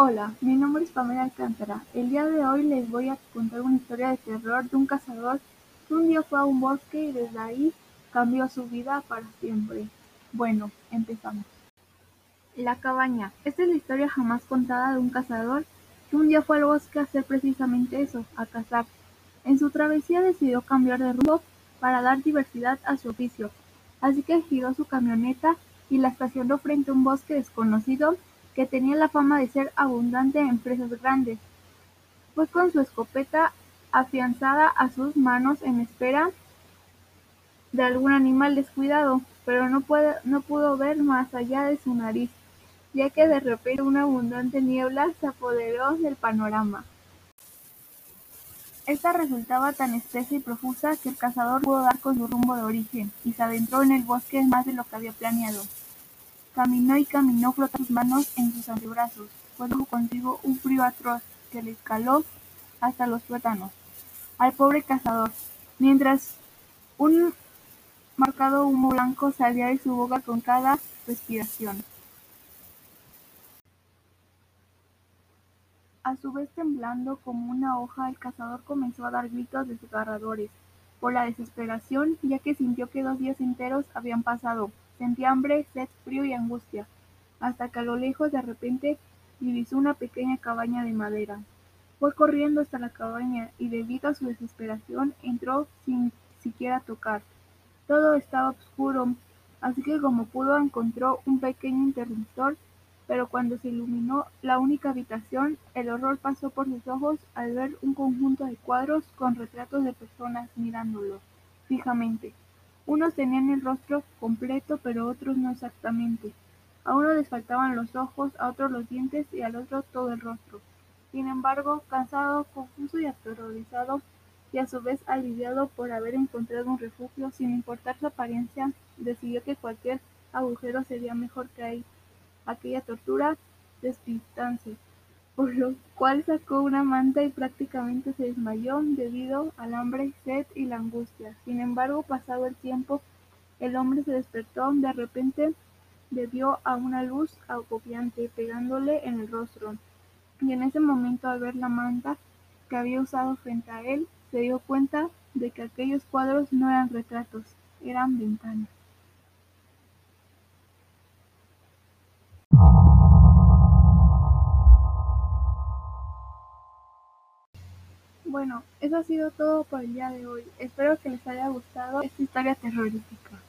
Hola, mi nombre es Pamela Alcántara. El día de hoy les voy a contar una historia de terror de un cazador que un día fue a un bosque y desde ahí cambió su vida para siempre. Bueno, empezamos. La cabaña. Esta es la historia jamás contada de un cazador que un día fue al bosque a hacer precisamente eso, a cazar. En su travesía decidió cambiar de rumbo para dar diversidad a su oficio, así que giró su camioneta y la estacionó frente a un bosque desconocido que tenía la fama de ser abundante en presas grandes. Fue con su escopeta afianzada a sus manos en espera de algún animal descuidado, pero no, pudo ver más allá de su nariz, ya que de repente una abundante niebla se apoderó del panorama. Esta resultaba tan espesa y profusa que el cazador pudo dar con su rumbo de origen y se adentró en el bosque más de lo que había planeado. Caminó y caminó frotando sus manos en sus antebrazos, pues consigo un frío atroz que le escaló hasta los tuétanos al pobre cazador, mientras un marcado humo blanco salía de su boca con cada respiración. A su vez temblando como una hoja, el cazador comenzó a dar gritos desgarradores por la desesperación, ya que sintió que dos días enteros habían pasado Sentía hambre, sed, frío y angustia, hasta que a lo lejos de repente divisó una pequeña cabaña de madera. Fue corriendo hasta la cabaña y debido a su desesperación entró sin siquiera tocar. Todo estaba oscuro, así que como pudo encontró un pequeño interruptor, pero cuando se iluminó la única habitación, el horror pasó por sus ojos al ver un conjunto de cuadros con retratos de personas mirándolo fijamente. Unos tenían el rostro completo, pero otros no exactamente. A uno les faltaban los ojos, a otro los dientes y al otro todo el rostro. Sin embargo, cansado, confuso y aterrorizado, y a su vez aliviado por haber encontrado un refugio sin importar su apariencia, decidió que cualquier agujero sería mejor que aquella tortura despistante por lo cual sacó una manta y prácticamente se desmayó debido al hambre, sed y la angustia. Sin embargo, pasado el tiempo, el hombre se despertó de repente debió a una luz agobiante pegándole en el rostro. Y en ese momento, al ver la manta que había usado frente a él, se dio cuenta de que aquellos cuadros no eran retratos, eran ventanas. Bueno, eso ha sido todo por el día de hoy. Espero que les haya gustado esta historia terrorífica.